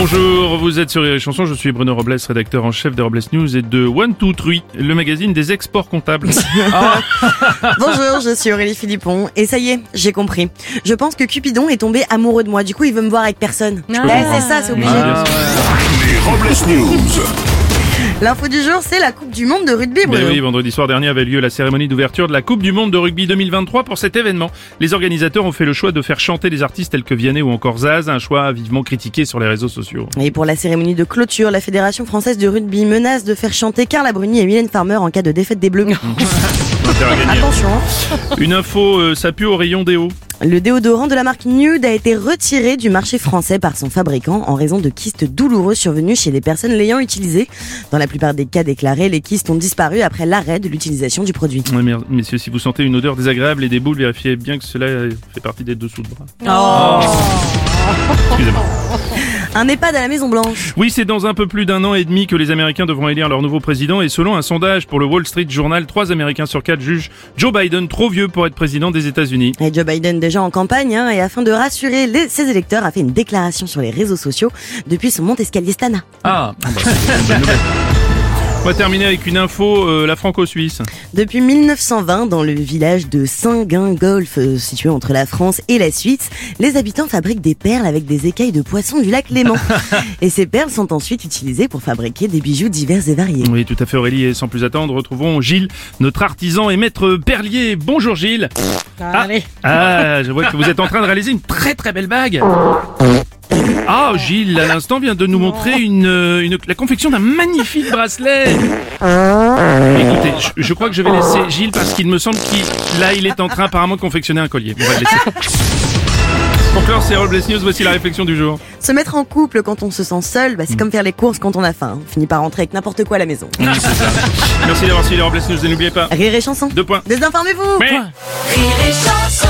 Bonjour, vous êtes sur les chansons, je suis Bruno Robles, rédacteur en chef des Robles News et de One Two Three, le magazine des exports comptables. Bonjour, je suis Aurélie Philippon et ça y est, j'ai compris. Je pense que Cupidon est tombé amoureux de moi, du coup il veut me voir avec personne. Ouais, c'est ça, c'est obligé. Ah, Les Robles News. L'info du jour, c'est la Coupe du Monde de rugby, Ben oui, vendredi soir dernier avait lieu la cérémonie d'ouverture de la Coupe du Monde de rugby 2023. Pour cet événement, les organisateurs ont fait le choix de faire chanter des artistes tels que Vianney ou encore Zaz, un choix vivement critiqué sur les réseaux sociaux. Et pour la cérémonie de clôture, la Fédération française de rugby menace de faire chanter Carla Bruni et Mylène Farmer en cas de défaite des Bleus. Attention. Une info, euh, ça pue au rayon déo. Le déodorant de la marque Nude a été retiré du marché français par son fabricant en raison de kystes douloureux survenus chez les personnes l'ayant utilisé. Dans la plupart des cas déclarés, les kystes ont disparu après l'arrêt de l'utilisation du produit. Mer- messieurs, si vous sentez une odeur désagréable et des boules, vérifiez bien que cela euh, fait partie des dessous de bras. Excusez-moi. Un EHPAD à la Maison Blanche. Oui, c'est dans un peu plus d'un an et demi que les Américains devront élire leur nouveau président et selon un sondage pour le Wall Street Journal, 3 Américains sur 4 jugent Joe Biden trop vieux pour être président des États-Unis. Et Joe Biden déjà en campagne hein, et afin de rassurer les- ses électeurs a fait une déclaration sur les réseaux sociaux depuis son monte-escalier Stana. Ah, On va terminer avec une info, euh, la franco-suisse. Depuis 1920, dans le village de Saint-Gingolf, euh, situé entre la France et la Suisse, les habitants fabriquent des perles avec des écailles de poisson du lac Léman. et ces perles sont ensuite utilisées pour fabriquer des bijoux divers et variés. Oui, tout à fait Aurélie, et sans plus attendre, retrouvons Gilles, notre artisan et maître perlier. Bonjour Gilles. Ah, ah, je vois que vous êtes en train de réaliser une très très belle bague. Ah, Gilles, à l'instant, vient de nous montrer une, euh, une- la confection d'un magnifique bracelet. Écoutez, je, je crois que je vais laisser Gilles parce qu'il me semble qu'il, là, il est en train apparemment de confectionner un collier. On va le laisser. Pour clore ces Robles News, voici la réflexion du jour. Se mettre en couple quand on se sent seul, bah, c'est comme faire les courses quand on a faim. On finit par rentrer avec n'importe quoi à la maison. Merci d'avoir suivi les Robles News et n'oubliez pas, Rire et chanson. deux points. Désinformez-vous Mais- Rire et chanson